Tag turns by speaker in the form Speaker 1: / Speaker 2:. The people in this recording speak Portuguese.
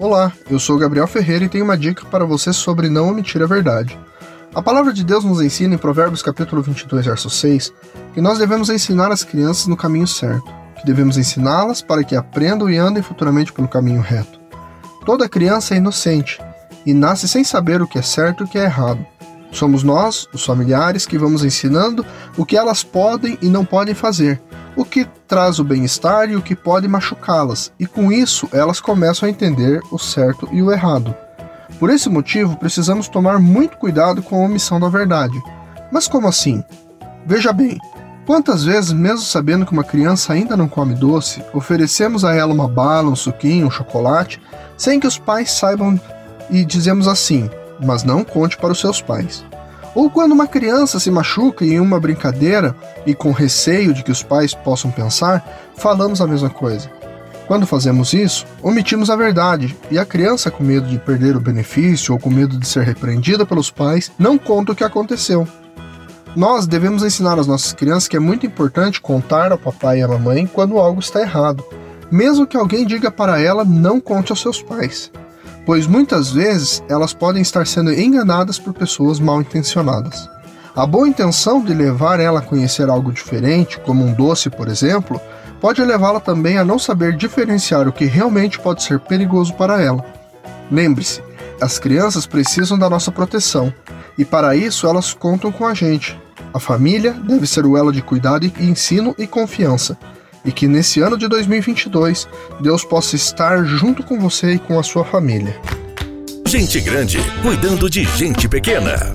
Speaker 1: Olá, eu sou Gabriel Ferreira e tenho uma dica para você sobre não omitir a verdade. A palavra de Deus nos ensina em Provérbios capítulo 22, verso 6, que nós devemos ensinar as crianças no caminho certo, que devemos ensiná-las para que aprendam e andem futuramente pelo caminho reto. Toda criança é inocente e nasce sem saber o que é certo e o que é errado. Somos nós, os familiares, que vamos ensinando o que elas podem e não podem fazer, o que traz o bem-estar e o que pode machucá-las, e com isso elas começam a entender o certo e o errado. Por esse motivo, precisamos tomar muito cuidado com a omissão da verdade. Mas como assim? Veja bem, quantas vezes, mesmo sabendo que uma criança ainda não come doce, oferecemos a ela uma bala, um suquinho, um chocolate, sem que os pais saibam e dizemos assim: mas não conte para os seus pais. Ou quando uma criança se machuca em uma brincadeira e com receio de que os pais possam pensar, falamos a mesma coisa. Quando fazemos isso, omitimos a verdade, e a criança, com medo de perder o benefício ou com medo de ser repreendida pelos pais, não conta o que aconteceu. Nós devemos ensinar às nossas crianças que é muito importante contar ao papai e à mamãe quando algo está errado, mesmo que alguém diga para ela não conte aos seus pais pois muitas vezes elas podem estar sendo enganadas por pessoas mal intencionadas. A boa intenção de levar ela a conhecer algo diferente, como um doce, por exemplo, pode levá-la também a não saber diferenciar o que realmente pode ser perigoso para ela. Lembre-se, as crianças precisam da nossa proteção e para isso elas contam com a gente. A família deve ser o elo de cuidado e ensino e confiança e que nesse ano de 2022 Deus possa estar junto com você e com a sua família.
Speaker 2: Gente grande cuidando de gente pequena.